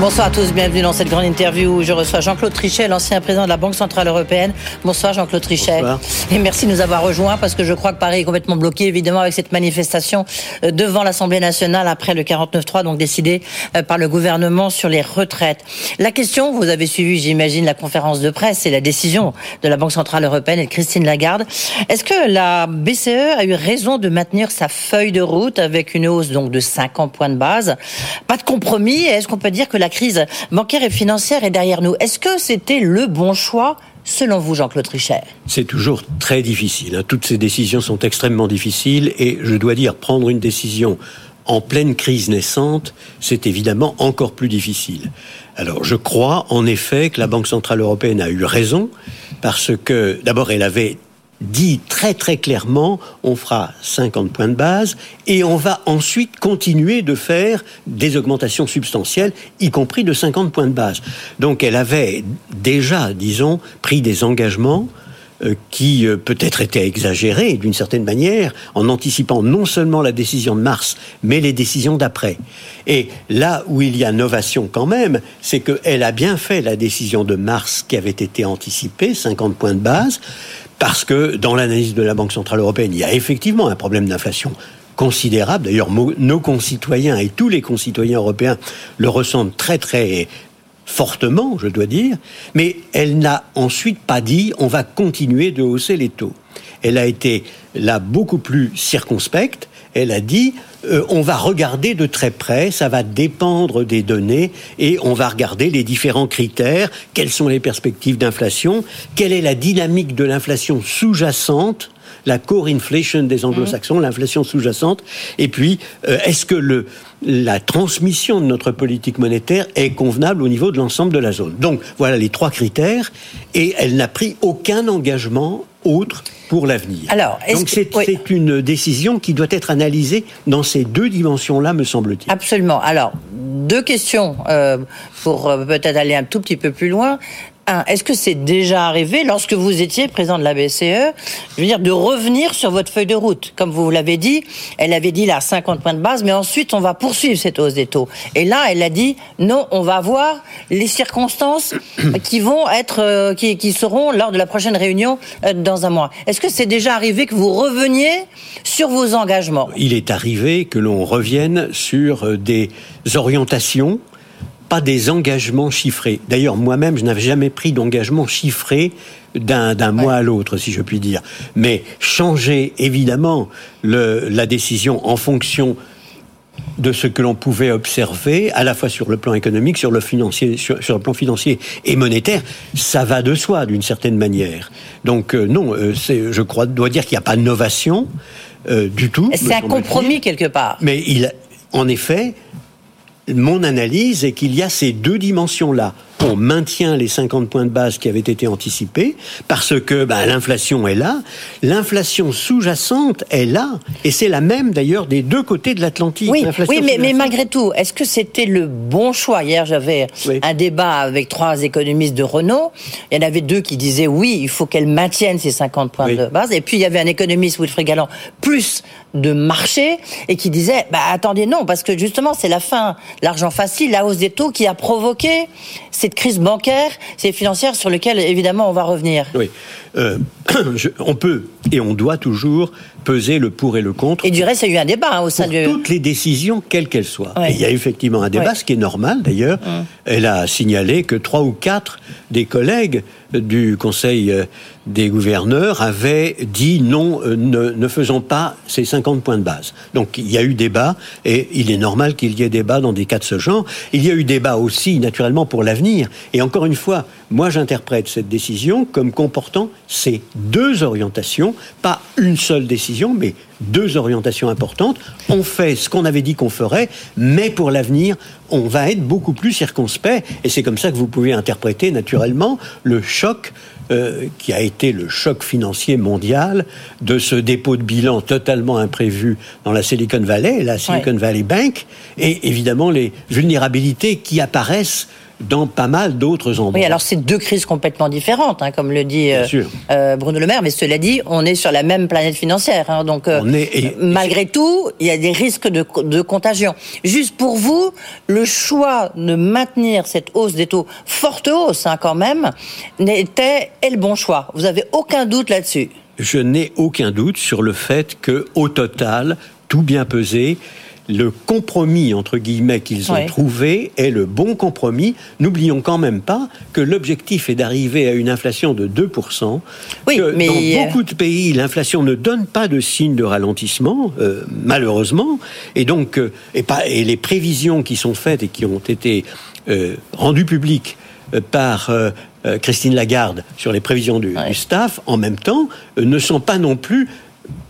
Bonsoir à tous, bienvenue dans cette grande interview où je reçois Jean-Claude Trichet, l'ancien président de la Banque Centrale Européenne. Bonsoir Jean-Claude Trichet. Et merci de nous avoir rejoints parce que je crois que Paris est complètement bloqué évidemment avec cette manifestation euh, devant l'Assemblée nationale après le 49-3, donc décidé euh, par le gouvernement sur les retraites. La question, vous avez suivi j'imagine la conférence de presse et la décision de la Banque Centrale Européenne et de Christine Lagarde. Est-ce que la BCE a eu raison de maintenir sa feuille de route avec une hausse donc de 50 points de base? Pas de compromis Est-ce qu'on peut dire que la crise bancaire et financière est derrière nous. Est-ce que c'était le bon choix selon vous, Jean-Claude Trichet? C'est toujours très difficile. Hein. Toutes ces décisions sont extrêmement difficiles et je dois dire, prendre une décision en pleine crise naissante, c'est évidemment encore plus difficile. Alors je crois en effet que la Banque Centrale Européenne a eu raison parce que d'abord elle avait dit très très clairement, on fera 50 points de base et on va ensuite continuer de faire des augmentations substantielles, y compris de 50 points de base. Donc elle avait déjà, disons, pris des engagements euh, qui euh, peut-être étaient exagérés d'une certaine manière, en anticipant non seulement la décision de mars, mais les décisions d'après. Et là où il y a novation quand même, c'est qu'elle a bien fait la décision de mars qui avait été anticipée, 50 points de base, parce que dans l'analyse de la Banque Centrale Européenne, il y a effectivement un problème d'inflation considérable. D'ailleurs, nos concitoyens et tous les concitoyens européens le ressentent très très fortement, je dois dire, mais elle n'a ensuite pas dit on va continuer de hausser les taux. Elle a été là beaucoup plus circonspecte. Elle a dit euh, on va regarder de très près, ça va dépendre des données et on va regarder les différents critères, quelles sont les perspectives d'inflation, quelle est la dynamique de l'inflation sous-jacente? La core inflation des anglo-saxons, mmh. l'inflation sous-jacente, et puis euh, est-ce que le, la transmission de notre politique monétaire est convenable au niveau de l'ensemble de la zone. Donc voilà les trois critères, et elle n'a pris aucun engagement autre pour l'avenir. Alors, donc c'est une décision qui doit être analysée dans ces deux dimensions-là, me semble-t-il. Absolument. Alors deux questions euh, pour euh, peut-être aller un tout petit peu plus loin est-ce que c'est déjà arrivé lorsque vous étiez président de la BCE, je veux dire, de revenir sur votre feuille de route? Comme vous l'avez dit, elle avait dit là 50 points de base, mais ensuite on va poursuivre cette hausse des taux. Et là, elle a dit non, on va voir les circonstances qui vont être, euh, qui, seront lors de la prochaine réunion euh, dans un mois. Est-ce que c'est déjà arrivé que vous reveniez sur vos engagements? Il est arrivé que l'on revienne sur euh, des orientations pas des engagements chiffrés. D'ailleurs, moi-même, je n'avais jamais pris d'engagement chiffré d'un mois à l'autre, si je puis dire. Mais changer, évidemment, le, la décision en fonction de ce que l'on pouvait observer, à la fois sur le plan économique, sur le, financier, sur, le plan financier et monétaire, ça va de soi d'une certaine manière. Donc euh, non, euh, je crois, dois dire qu'il n'y a pas de novation euh, du tout. C'est un compromis quelque part. Mais il, en effet, mon analyse est qu'il y a ces deux dimensions-là on maintient les 50 points de base qui avaient été anticipés parce que ben, l'inflation est là. L'inflation sous-jacente est là. Et c'est la même d'ailleurs des deux côtés de l'Atlantique. Oui, oui mais, malgré tout, est-ce que c'était le bon choix? Hier, j'avais un débat avec trois économistes de Renault. Il y en avait deux qui disaient oui, il faut qu'elle maintienne ces 50 points de base. Et puis il y avait un économiste, Wilfried Galland, plus de marché, et qui disait bah, attendez, non, parce que justement, c'est la fin, l'argent facile, la hausse des taux qui a provoqué ces crise bancaire, c'est financière sur lequel évidemment on va revenir. Euh, on peut et on doit toujours peser le pour et le contre. Et du reste, il y a eu un débat hein, au sein de toutes les décisions, quelles qu'elles soient. il y a effectivement un débat, ce qui est normal d'ailleurs. Hum. Elle a signalé que trois ou quatre des collègues du Conseil euh, des gouverneurs avaient dit non, euh, ne, ne, faisons pas ces 50 points de base. Donc il y a eu débat, et il est normal qu'il y ait débat dans des cas de ce genre. Il y a eu débat aussi, naturellement, pour l'avenir. Et encore une fois, moi j'interprète cette décision comme comportant ces deux orientations, pas une seule décision, mais deux orientations importantes. On fait ce qu'on avait dit qu'on ferait, mais pour l'avenir, on va être beaucoup plus circonspect. Et c'est comme ça que vous pouvez interpréter naturellement le choc euh, qui a été le choc financier mondial de ce dépôt de bilan totalement imprévu dans la Silicon Valley, la Silicon Valley Bank, et évidemment les vulnérabilités qui apparaissent dans pas mal d'autres endroits. Oui, alors c'est deux crises complètement différentes, hein, comme le dit euh, euh, Bruno Le Maire, mais cela dit, on est sur la même planète financière. Hein, donc, euh, malgré tout, il y a des risques de, de, contagion. Juste pour vous, le choix de maintenir cette hausse des taux, forte hausse hein, quand même, n'était le bon choix. Vous avez aucun doute là-dessus? Je n'ai aucun doute sur le fait que, au total, tout bien pesé, le compromis, entre guillemets, qu'ils ont trouvé est le bon compromis. N'oublions quand même pas que l'objectif est d'arriver à une inflation de 2%. Oui, que mais... Dans euh, beaucoup de pays, l'inflation ne donne pas de signe de ralentissement, euh, malheureusement. Et donc, euh, et, pas, et les prévisions qui sont faites et qui ont été rendues publiques par Christine Lagarde sur les prévisions du, du staff, en même temps, ne sont pas non plus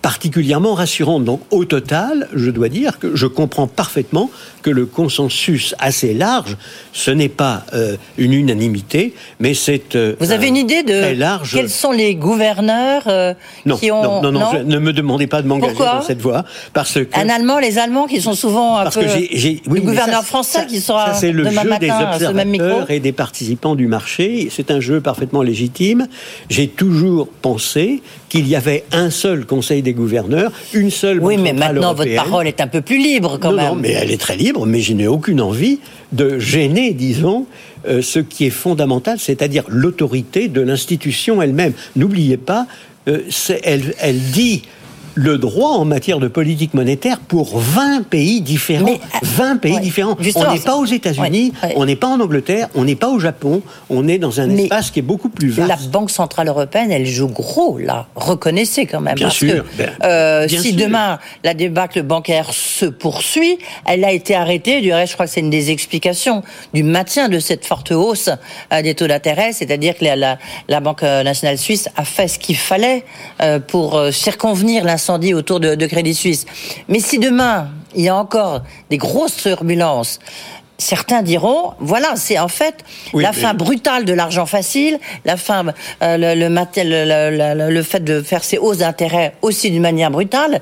particulièrement rassurante. Donc au total, je dois dire que je comprends parfaitement que le consensus assez large, ce n'est pas euh, une unanimité, mais c'est euh, vous avez une idée de large... quels sont les gouverneurs euh, qui ont non non non, ne me demandez pas de m'engager dans cette voie parce que un Allemand, les Allemands qui sont souvent un parce peu que j'ai, oui, le gouverneur français qui sera c'est le jeu des observateurs et des participants du marché. C'est un jeu parfaitement légitime. J'ai toujours pensé qu'il y avait un seul Conseil des gouverneurs, une seule. Oui, mais maintenant votre parole est un peu plus libre quand même. Non, mais elle est très libre mais je n'ai aucune envie de gêner, disons, euh, ce qui est fondamental, c'est-à-dire l'autorité de l'institution elle-même. N'oubliez pas, euh, elle, elle dit le droit en matière de politique monétaire pour 20 pays différents. 20 pays différents. on n'est pas aux États-Unis, on n'est pas en Angleterre, on n'est pas au Japon, on est dans un espace qui est beaucoup plus vaste. La Banque Centrale Européenne, elle joue gros, là. Reconnaissez quand même. Bien sûr. Que, euh, si demain la débâcle bancaire se poursuit, elle a été arrêtée. Du reste, je crois que c'est une des explications du maintien de cette forte hausse euh, des taux d'intérêt, c'est-à-dire que la, la, Banque nationale suisse a fait ce qu'il fallait euh, pour circonvenir l'incendie autour de, Crédit Suisse. Mais si demain, il y a encore des grosses turbulences, certains diront, voilà, c'est en fait la fin brutale de l'argent facile, la fin, euh, le, le, le, fait de faire ces hausses d'intérêt aussi d'une manière brutale,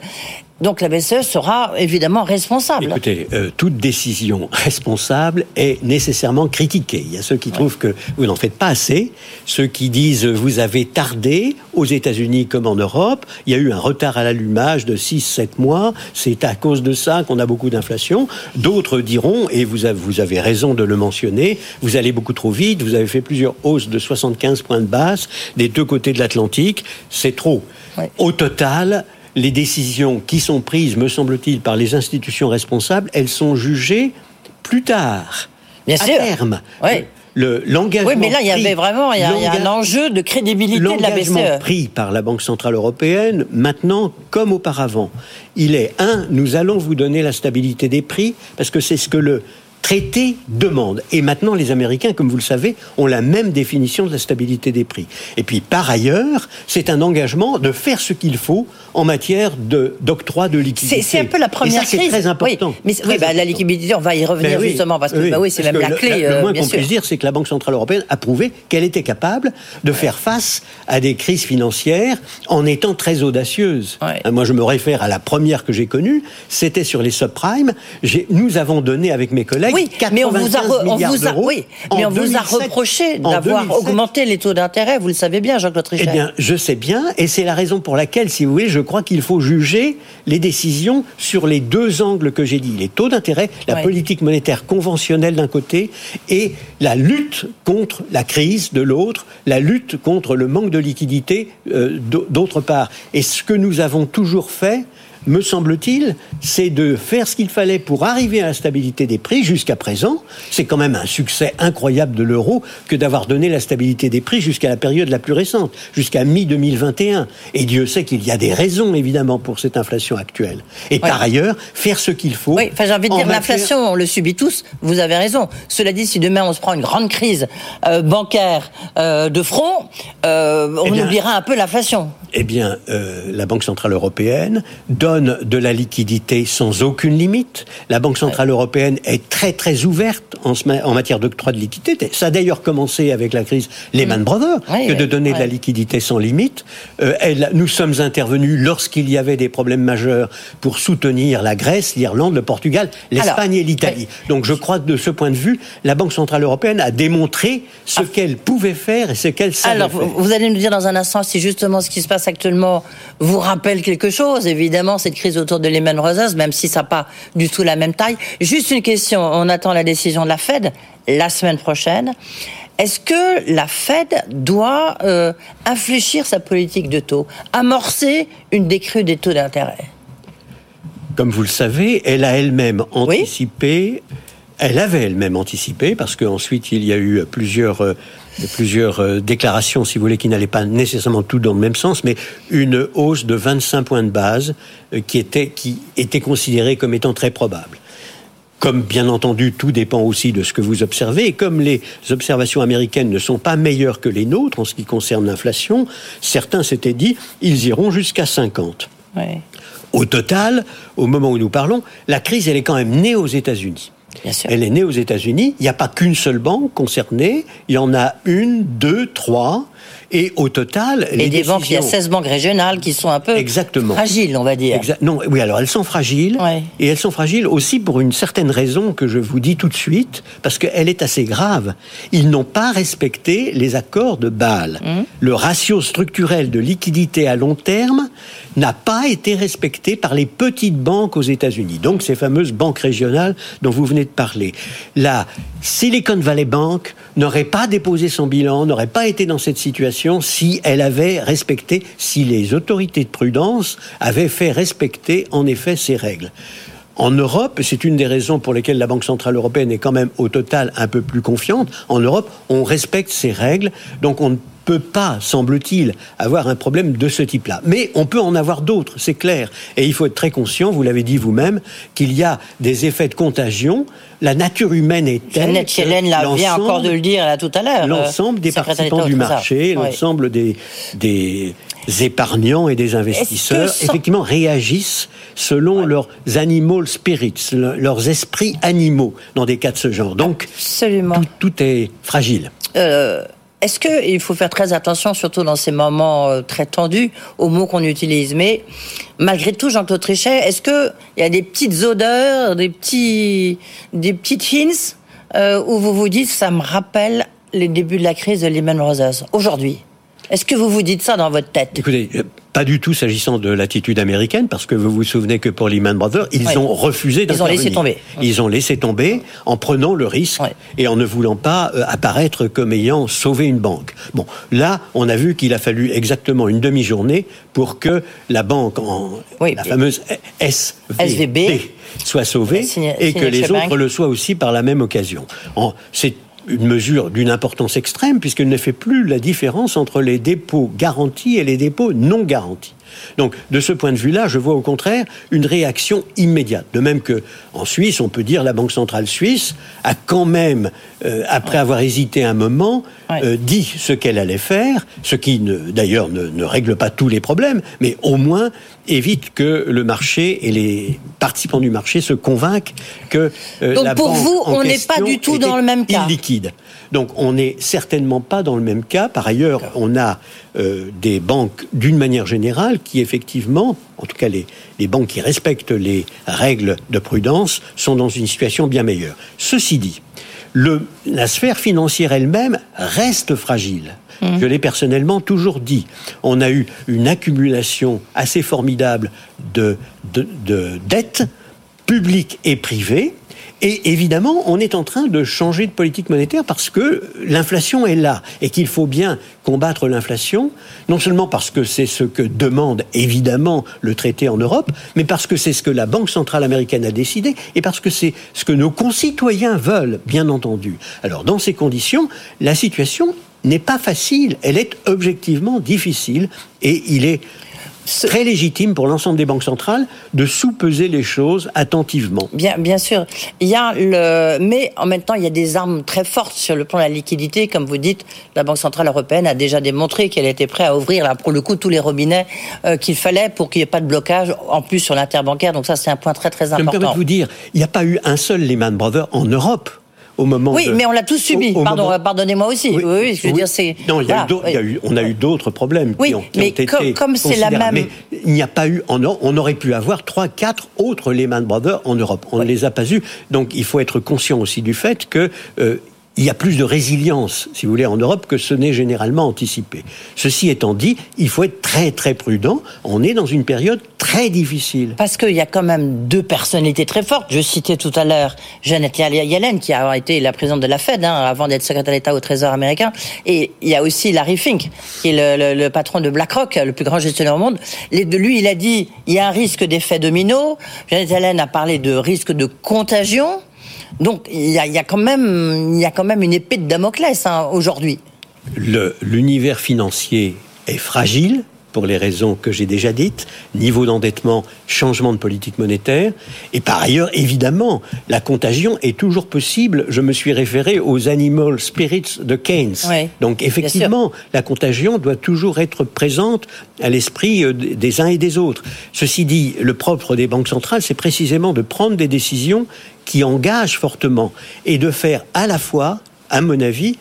donc la BCE sera évidemment responsable. Écoutez, euh, toute décision responsable est nécessairement critiquée. Il y a ceux qui trouvent que vous n'en faites pas assez, ceux qui disent vous avez tardé aux États-Unis comme en Europe, il y a eu un retard à l'allumage de 6-7 mois, c'est à cause de ça qu'on a beaucoup d'inflation. D'autres diront, et vous avez, vous avez raison de le mentionner, vous allez beaucoup trop vite, vous avez fait plusieurs hausses de 75 points de base des deux côtés de l'Atlantique, c'est trop. Au total, les décisions qui sont prises, me semble-t-il, par les institutions responsables, elles sont jugées plus tard, Bien à sûr. terme. Oui. Le, l'engagement oui, mais là, il y avait vraiment il y a, un enjeu de crédibilité de la BCE. pris par la Banque Centrale Européenne, maintenant comme auparavant, il est, un, nous allons vous donner la stabilité des prix, parce que c'est ce que le traité demande. Et maintenant, les Américains, comme vous le savez, ont la même définition de la stabilité des prix. Et puis, par ailleurs, c'est un engagement de faire ce qu'il faut en matière d'octroi de, liquidité. C'est un peu la première et ça, c'est très important. Oui, mais bah, la liquidité, on va y revenir ben justement, parce que bah oui, c'est même la clé. Le, le moins euh, qu'on puisse dire, c'est que la Banque Centrale Européenne a prouvé qu'elle était capable de faire face à des crises financières en étant très audacieuse. Moi, je me réfère à la première que j'ai connue, c'était sur les subprimes. Nous avons donné avec mes collègues oui, mais on vous a, on vous a, oui, mais on vous a reproché d'avoir augmenté les taux d'intérêt. Vous le savez bien, Trichet. Eh bien, je sais bien, et c'est la raison pour laquelle, si vous voulez, je crois qu'il faut juger les décisions sur les deux angles que j'ai dit les taux d'intérêt, la politique monétaire conventionnelle d'un côté, et la lutte contre la crise de l'autre, la lutte contre le manque de liquidité euh, d'autre part. Et ce que nous avons toujours fait, me semble-t-il, c'est de faire ce qu'il fallait pour arriver à la stabilité des prix jusqu'à présent. C'est quand même un succès incroyable de l'euro que d'avoir donné la stabilité des prix jusqu'à la période la plus récente, jusqu'à mi-2021. Et Dieu sait qu'il y a des raisons, évidemment, pour cette inflation actuelle. Et par ailleurs, faire ce qu'il faut. Oui, enfin, j'ai envie de dire, l'inflation, on le subit tous, vous avez raison. Cela dit, si demain on se prend une grande crise euh, bancaire euh, de front, euh, on eh oubliera un peu l'inflation. Eh bien, la Banque Centrale Européenne donne donne de la liquidité sans aucune limite. La Banque Centrale Européenne est très très ouverte en, en matière d'octroi de liquidité. Ça a d'ailleurs commencé avec la crise Lehman mm. Brothers, que de donner de la liquidité sans limite. Euh, elle, nous sommes intervenus lorsqu'il y avait des problèmes majeurs pour soutenir la Grèce, l'Irlande, le Portugal, l'Espagne et l'Italie. Donc je crois que de ce point de vue, la Banque Centrale Européenne a démontré ce ah. qu'elle pouvait faire et ce qu'elle savait Alors, faire. vous allez nous dire dans un instant si justement ce qui se passe actuellement vous rappelle quelque chose. Évidemment, cette crise autour de Lehman Brothers, même si ça n'a pas du tout la même taille. Juste une question, on attend la décision de la Fed la semaine prochaine. Est-ce que la Fed doit euh, infléchir sa politique de taux, amorcer une décrue des taux d'intérêt? Comme vous le savez, elle a elle-même anticipé. Elle avait elle-même anticipé, parce qu'ensuite il y a eu plusieurs plusieurs euh, déclarations, si vous voulez, qui n'allaient pas nécessairement tout dans le même sens, mais une hausse de 25 points de base euh, qui était, qui était considérée comme étant très probable. Comme bien entendu, tout dépend aussi de ce que vous observez, et comme les observations américaines ne sont pas meilleures que les nôtres en ce qui concerne l'inflation, certains s'étaient dit, ils iront jusqu'à 50. Au total, au moment où nous parlons, la crise, elle est quand même née aux États-Unis. Elle est née aux États-Unis. Il n'y a pas qu'une seule banque concernée. Il y en a une, deux, trois. Et au total, et des banques, il y a 16 banques régionales qui sont un peu Exactement. fragiles, on va dire. Non, oui, alors elles sont fragiles, et elles sont fragiles aussi pour une certaine raison que je vous dis tout de suite, parce qu'elle est assez grave. Ils n'ont pas respecté les accords de Bâle. Hum. Le ratio structurel de liquidité à long terme n'a pas été respecté par les petites banques aux États-Unis. Donc ces fameuses banques régionales dont vous venez de parler. La Silicon Valley Bank n'aurait pas déposé son bilan, n'aurait pas été dans cette situation si elle avait respecté, si les autorités de prudence avaient fait respecter en effet ces règles. En Europe, c'est une des raisons pour lesquelles la Banque Centrale Européenne est quand même au total un peu plus confiante. En Europe, on respecte ces règles, donc on ne peut pas, semble-t-il, avoir un problème de ce type-là. Mais on peut en avoir d'autres, c'est clair. Et il faut être très conscient, vous l'avez dit vous-même, qu'il y a des effets de contagion. La nature humaine est telle Jeannette Chelen vient encore de le dire là, tout à l'heure. L'ensemble des participants du marché, l'ensemble des, des épargnants et des investisseurs, effectivement, réagissent selon leurs animal spirits, leurs esprits animaux dans des cas de ce genre. Donc, Absolument. Tout, tout est fragile. Euh, est-ce qu'il faut faire très attention, surtout dans ces moments euh, très tendus, aux mots qu'on utilise Mais malgré tout, Jean-Claude Trichet, est-ce qu'il y a des petites odeurs, des, petits, des petites hints euh, où vous vous dites ça me rappelle les débuts de la crise de Lehman Brothers aujourd'hui? Est-ce que vous vous dites ça dans votre tête? Écoutez, pas du tout s'agissant de l'attitude américaine, parce que vous vous souvenez que pour Lehman Brothers, ils ont refusé d'intervenir. Ils ont laissé tomber. Ils ont laissé tomber en prenant le risque et en ne voulant pas euh, apparaître comme ayant sauvé une banque. Bon, là, on a vu qu'il a fallu exactement une demi-journée pour que la banque, en, la fameuse SVB, soit sauvée et que les autres le soient aussi par la même occasion. C'est une mesure d'une importance extrême puisqu'elle ne fait plus la différence entre les dépôts garantis et les dépôts non garantis. Donc, de ce point de vue-là, je vois au contraire une réaction immédiate. De même que en Suisse, on peut dire la Banque centrale suisse a quand même, euh, après avoir hésité un moment, euh, dit ce qu'elle allait faire, ce qui d'ailleurs ne, règle pas tous les problèmes, mais au moins évite que le marché et les participants du marché se convainquent que euh, Donc pour vous, on n'est pas du tout dans le même cas. Illiquide. Donc on n'est certainement pas dans le même cas. Par ailleurs, on a euh, des banques d'une manière générale qui effectivement, en tout cas les, les banques qui respectent les règles de prudence, sont dans une situation bien meilleure. Ceci dit, le, la sphère financière elle-même reste fragile. Mmh. Je l'ai personnellement toujours dit. On a eu une accumulation assez formidable de, de, de dettes publiques et privées et évidemment, on est en train de changer de politique monétaire parce que l'inflation est là et qu'il faut bien combattre l'inflation, non seulement parce que c'est ce que demande évidemment le traité en Europe, mais parce que c'est ce que la Banque centrale américaine a décidé et parce que c'est ce que nos concitoyens veulent, bien entendu. Alors, dans ces conditions, la situation n'est pas facile, elle est objectivement difficile et il est très légitime pour l'ensemble des banques centrales de sous-peser les choses attentivement. Bien, bien sûr. Il y a le, mais en même temps, il y a des armes très fortes sur le plan de la liquidité. Comme vous dites, la Banque centrale européenne a déjà démontré qu'elle était prête à ouvrir, là, pour le coup, tous les robinets euh, qu'il fallait pour qu'il n'y ait pas de blocage, en plus sur l'interbancaire. Donc ça, c'est un point très très important. Je me permets de vous dire, il n'y a pas eu un seul Lehman Brothers en Europe moment. Oui, mais on l'a tous subi. Pardon, pardonnez-moi aussi. Oui, oui, je veux dire, c'est. Non, il y, a eu, on a eu d'autres problèmes qui ont, qui mais été comme c'est la même. Mais il n'y a pas eu. En, on aurait pu avoir trois, quatre autres Lehman Brothers en Europe. On ne les a pas eus. Donc, il faut être conscient aussi du fait que. Euh, il y a plus de résilience, si vous voulez, en Europe que ce n'est généralement anticipé. Ceci étant dit, il faut être très très prudent. On est dans une période très difficile. Parce qu'il y a quand même deux personnalités très fortes. Je citais tout à l'heure Janet Yellen, qui a été la présidente de la Fed hein, avant d'être secrétaire d'État au Trésor américain. Et il y a aussi Larry Fink, qui est le, patron de BlackRock, le plus grand gestionnaire au monde. de lui, il a dit il y a un risque d'effet domino. Janet Yellen a parlé de risque de contagion. Donc il y a, quand, même, il y a quand même une épée de Damoclès hein, aujourd'hui. L'univers financier est fragile, pour les raisons que j'ai déjà dites, niveau d'endettement, changement de politique monétaire, et par ailleurs, évidemment, la contagion est toujours possible. Je me suis référé aux animal spirits de Keynes. Donc effectivement, la contagion doit toujours être présente à l'esprit euh, des uns et des autres. Ceci dit, le propre des banques centrales, c'est précisément de prendre des décisions qui engagent fortement et de faire à la fois, à mon avis,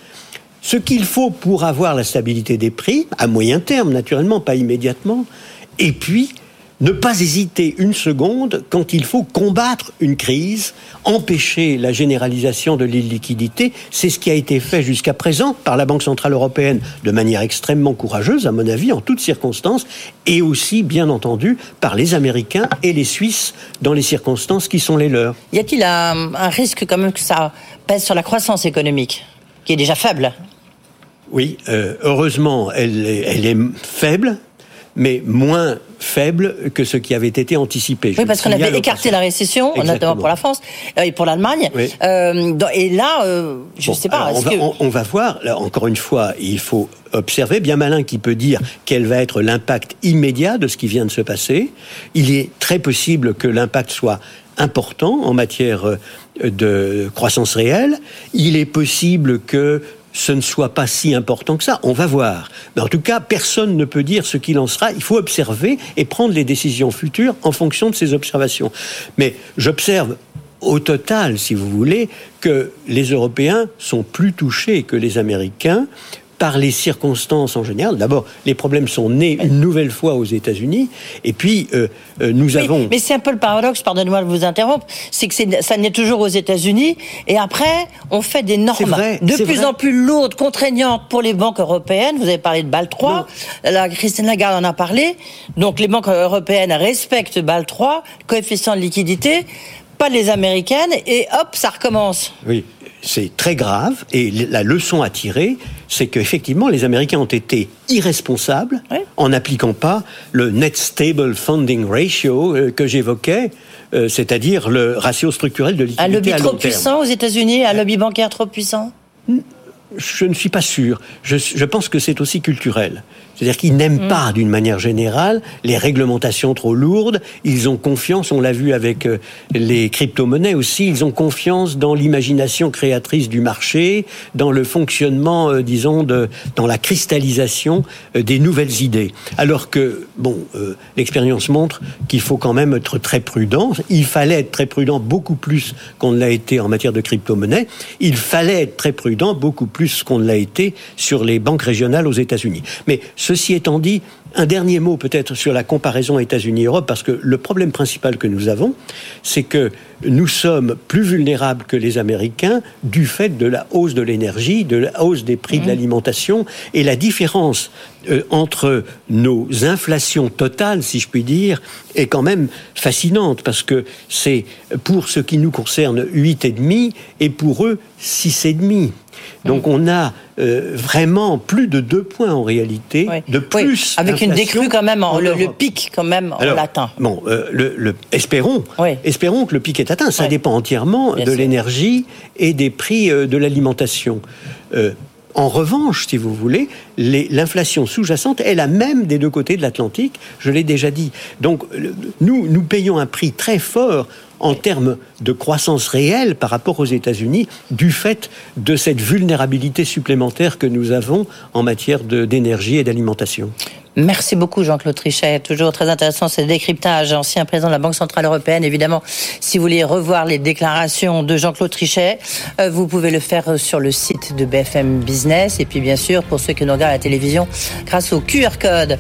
ce qu'il faut pour avoir la stabilité des prix, à moyen terme naturellement, pas immédiatement, et puis ne pas hésiter une seconde quand il faut combattre une crise, empêcher la généralisation de l'illiquidité. C'est ce qui a été fait jusqu'à présent par la Banque Centrale Européenne de manière extrêmement courageuse, à mon avis, en toutes circonstances, et aussi, bien entendu, par les Américains et les Suisses dans les circonstances qui sont les leurs. Y a-t-il un, un risque quand même que ça pèse sur la croissance économique, qui est déjà faible? Oui, euh, heureusement, elle est, faible, mais moins faible que ce qui avait été anticipé. oui, parce qu'on avait écarté la récession, notamment pour la France euh, et pour l'Allemagne. Euh, et là, je ne sais pas. on, va, voir, encore une fois, il faut observer, bien malin qui peut dire quel va être l'impact immédiat de ce qui vient de se passer. Il est très possible que l'impact soit important en matière de croissance réelle. Il est possible que ce ne soit pas si important que ça. On va voir. Mais en tout cas, personne ne peut dire ce qu'il en sera. Il faut observer et prendre les décisions futures en fonction de ces observations. Mais j'observe au total, si vous voulez, que les Européens sont plus touchés que les Américains par les circonstances en général. D'abord, les problèmes sont nés une nouvelle fois aux États-Unis, et puis euh, euh, nous avons. Mais c'est un peu le paradoxe, pardonnez-moi de vous interrompre, c'est que ça naît toujours aux États-Unis, et après, on fait des normes de plus en plus lourdes, contraignantes pour les banques européennes. Vous avez parlé de BAL 3, la Christine Lagarde en a parlé. Donc les banques européennes respectent BAL 3, coefficient de liquidité, pas les américaines, et hop, ça recommence. Oui c'est très grave. Et la leçon à tirer, c'est qu'effectivement, les Américains ont été irresponsables en n'appliquant pas le Net Stable Funding Ratio euh, que j'évoquais, euh, c'est-à-dire le ratio structurel de liquidité. Un lobby trop puissant aux États-Unis, un lobby bancaire trop puissant? Je ne suis pas sûr. je pense que c'est aussi culturel. C'est-à-dire qu'ils n'aiment mm. pas, d'une manière générale, les réglementations trop lourdes. Ils ont confiance, on l'a vu avec euh, les crypto-monnaies aussi, ils ont confiance dans l'imagination créatrice du marché, dans le fonctionnement, euh, disons, de, dans la cristallisation euh, des nouvelles idées. Alors que, bon, l'expérience montre qu'il faut quand même être très prudent. Il fallait être très prudent beaucoup plus qu'on ne l'a été en matière de crypto-monnaie. Il fallait être très prudent beaucoup plus qu'on ne l'a été sur les banques régionales aux États-Unis. Mais Ceci étant dit, un dernier mot peut-être sur la comparaison États-Unis-Europe, parce que le problème principal que nous avons, c'est que nous sommes plus vulnérables que les Américains du fait de la hausse de l'énergie, de la hausse des prix de mmh. l'alimentation, et la différence euh, entre nos inflations totales, si je puis dire, est quand même fascinante, parce que c'est pour ce qui nous concerne 8,5 et pour eux 6,5. Donc on a euh, vraiment plus de deux points en réalité de plus. avec une décrue quand même, le, pic quand même en latin. Bon, euh, le, espérons, espérons que le pic est atteint. Ça dépend entièrement de l'énergie et des prix euh, de l'alimentation. En revanche, si vous voulez, l'inflation sous-jacente est la même des deux côtés de l'Atlantique, je l'ai déjà dit. Donc nous, nous payons un prix très fort en termes de croissance réelle par rapport aux États-Unis du fait de cette vulnérabilité supplémentaire que nous avons en matière d'énergie et d'alimentation. Merci beaucoup Jean-Claude Trichet. Toujours très intéressant ce décryptage. Ancien président de la Banque Centrale Européenne. Évidemment, si vous voulez revoir les déclarations de Jean-Claude Trichet, euh, vous pouvez le faire sur le site de BFM Business. Et puis bien sûr, pour ceux qui nous regardent à la télévision, grâce au QR code.